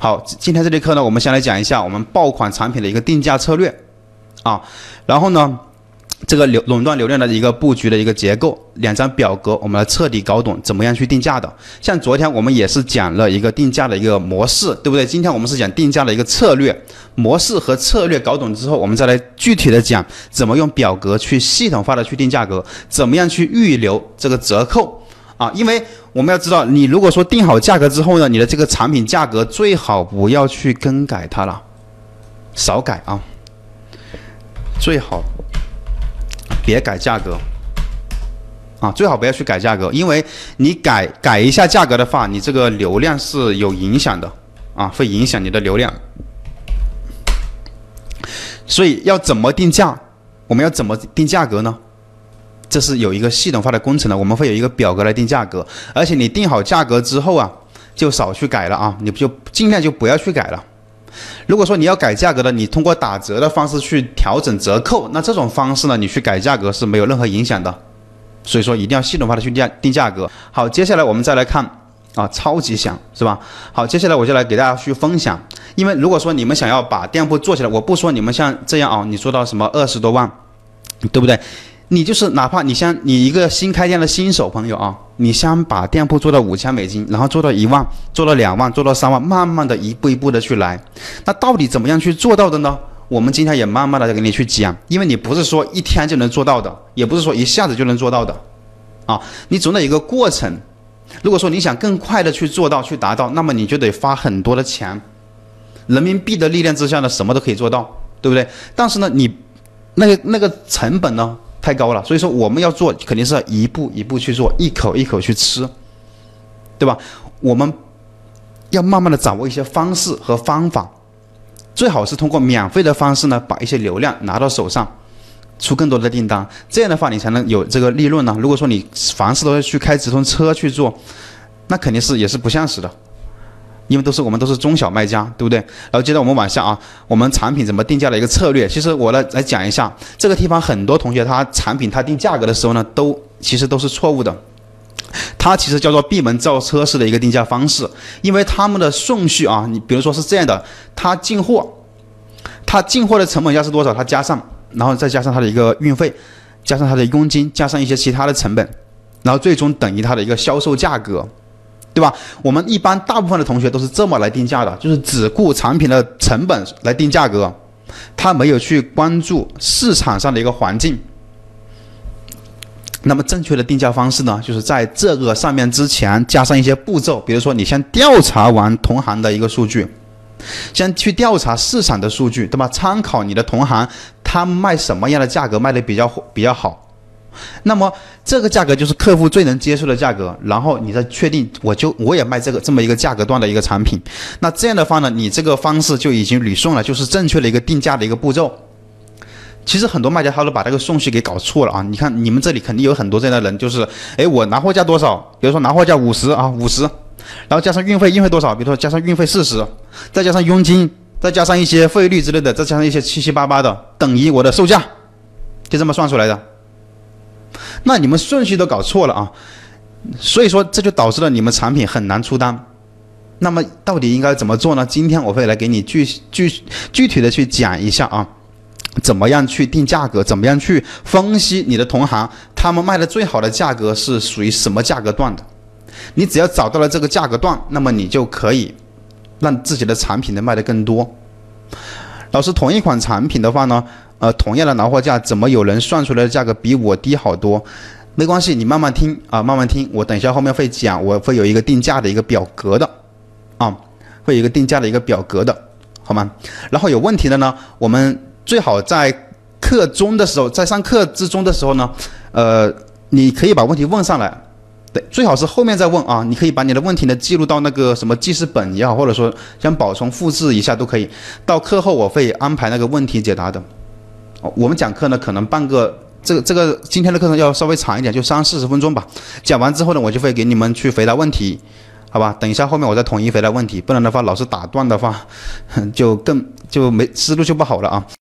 好，今天这节课呢，我们先来讲一下我们爆款产品的一个定价策略啊，然后呢。这个流垄断流量的一个布局的一个结构，两张表格，我们来彻底搞懂怎么样去定价的。像昨天我们也是讲了一个定价的一个模式，对不对？今天我们是讲定价的一个策略模式和策略搞懂之后，我们再来具体的讲怎么用表格去系统化的去定价格，怎么样去预留这个折扣啊？因为我们要知道，你如果说定好价格之后呢，你的这个产品价格最好不要去更改它了，少改啊，最好。别改价格，啊，最好不要去改价格，因为你改改一下价格的话，你这个流量是有影响的，啊，会影响你的流量。所以要怎么定价？我们要怎么定价格呢？这是有一个系统化的工程的，我们会有一个表格来定价格，而且你定好价格之后啊，就少去改了啊，你就尽量就不要去改了。如果说你要改价格的，你通过打折的方式去调整折扣，那这种方式呢，你去改价格是没有任何影响的。所以说一定要系统化的去定定价格。好，接下来我们再来看啊，超级响是吧？好，接下来我就来给大家去分享。因为如果说你们想要把店铺做起来，我不说你们像这样啊，你做到什么二十多万，对不对？你就是哪怕你先你一个新开店的新手朋友啊，你先把店铺做到五千美金，然后做到一万，做到两万，做到三万，慢慢的一步一步的去来，那到底怎么样去做到的呢？我们今天也慢慢的给你去讲，因为你不是说一天就能做到的，也不是说一下子就能做到的，啊，你总得有一个过程。如果说你想更快的去做到去达到，那么你就得花很多的钱，人民币的力量之下呢，什么都可以做到，对不对？但是呢，你那个那个成本呢？太高了，所以说我们要做，肯定是要一步一步去做，一口一口去吃，对吧？我们要慢慢的掌握一些方式和方法，最好是通过免费的方式呢，把一些流量拿到手上，出更多的订单，这样的话你才能有这个利润呢。如果说你凡事都要去开直通车去做，那肯定是也是不现实的。因为都是我们都是中小卖家，对不对？然后接着我们往下啊，我们产品怎么定价的一个策略。其实我来来讲一下这个地方，很多同学他产品他定价格的时候呢，都其实都是错误的。它其实叫做闭门造车式的一个定价方式，因为他们的顺序啊，你比如说是这样的，他进货，他进货的成本价是多少？他加上，然后再加上他的一个运费，加上他的佣金，加上一些其他的成本，然后最终等于他的一个销售价格。对吧？我们一般大部分的同学都是这么来定价的，就是只顾产品的成本来定价格，他没有去关注市场上的一个环境。那么正确的定价方式呢，就是在这个上面之前加上一些步骤，比如说你先调查完同行的一个数据，先去调查市场的数据，对吧？参考你的同行，他卖什么样的价格卖的比较比较好。那么这个价格就是客户最能接受的价格，然后你再确定，我就我也卖这个这么一个价格段的一个产品，那这样的话呢，你这个方式就已经捋顺了，就是正确的一个定价的一个步骤。其实很多卖家他都把这个顺序给搞错了啊！你看你们这里肯定有很多这样的人，就是哎，我拿货价多少？比如说拿货价五十啊，五十，然后加上运费，运费多少？比如说加上运费四十，再加上佣金，再加上一些费率之类的，再加上一些七七八八的，等于我的售价，就这么算出来的。那你们顺序都搞错了啊，所以说这就导致了你们产品很难出单。那么到底应该怎么做呢？今天我会来给你具具具体的去讲一下啊，怎么样去定价格，怎么样去分析你的同行他们卖的最好的价格是属于什么价格段的。你只要找到了这个价格段，那么你就可以让自己的产品能卖得更多。老师，同一款产品的话呢？呃，同样的拿货价，怎么有人算出来的价格比我低好多？没关系，你慢慢听啊，慢慢听。我等一下后面会讲，我会有一个定价的一个表格的，啊，会有一个定价的一个表格的，好吗？然后有问题的呢，我们最好在课中的时候，在上课之中的时候呢，呃，你可以把问题问上来。对，最好是后面再问啊！你可以把你的问题呢记录到那个什么记事本也好，或者说想保存复制一下都可以。到课后我会安排那个问题解答的。我们讲课呢，可能半个这个这个今天的课程要稍微长一点，就三四十分钟吧。讲完之后呢，我就会给你们去回答问题，好吧？等一下后面我再统一回答问题，不然的话老是打断的话，就更就没思路就不好了啊。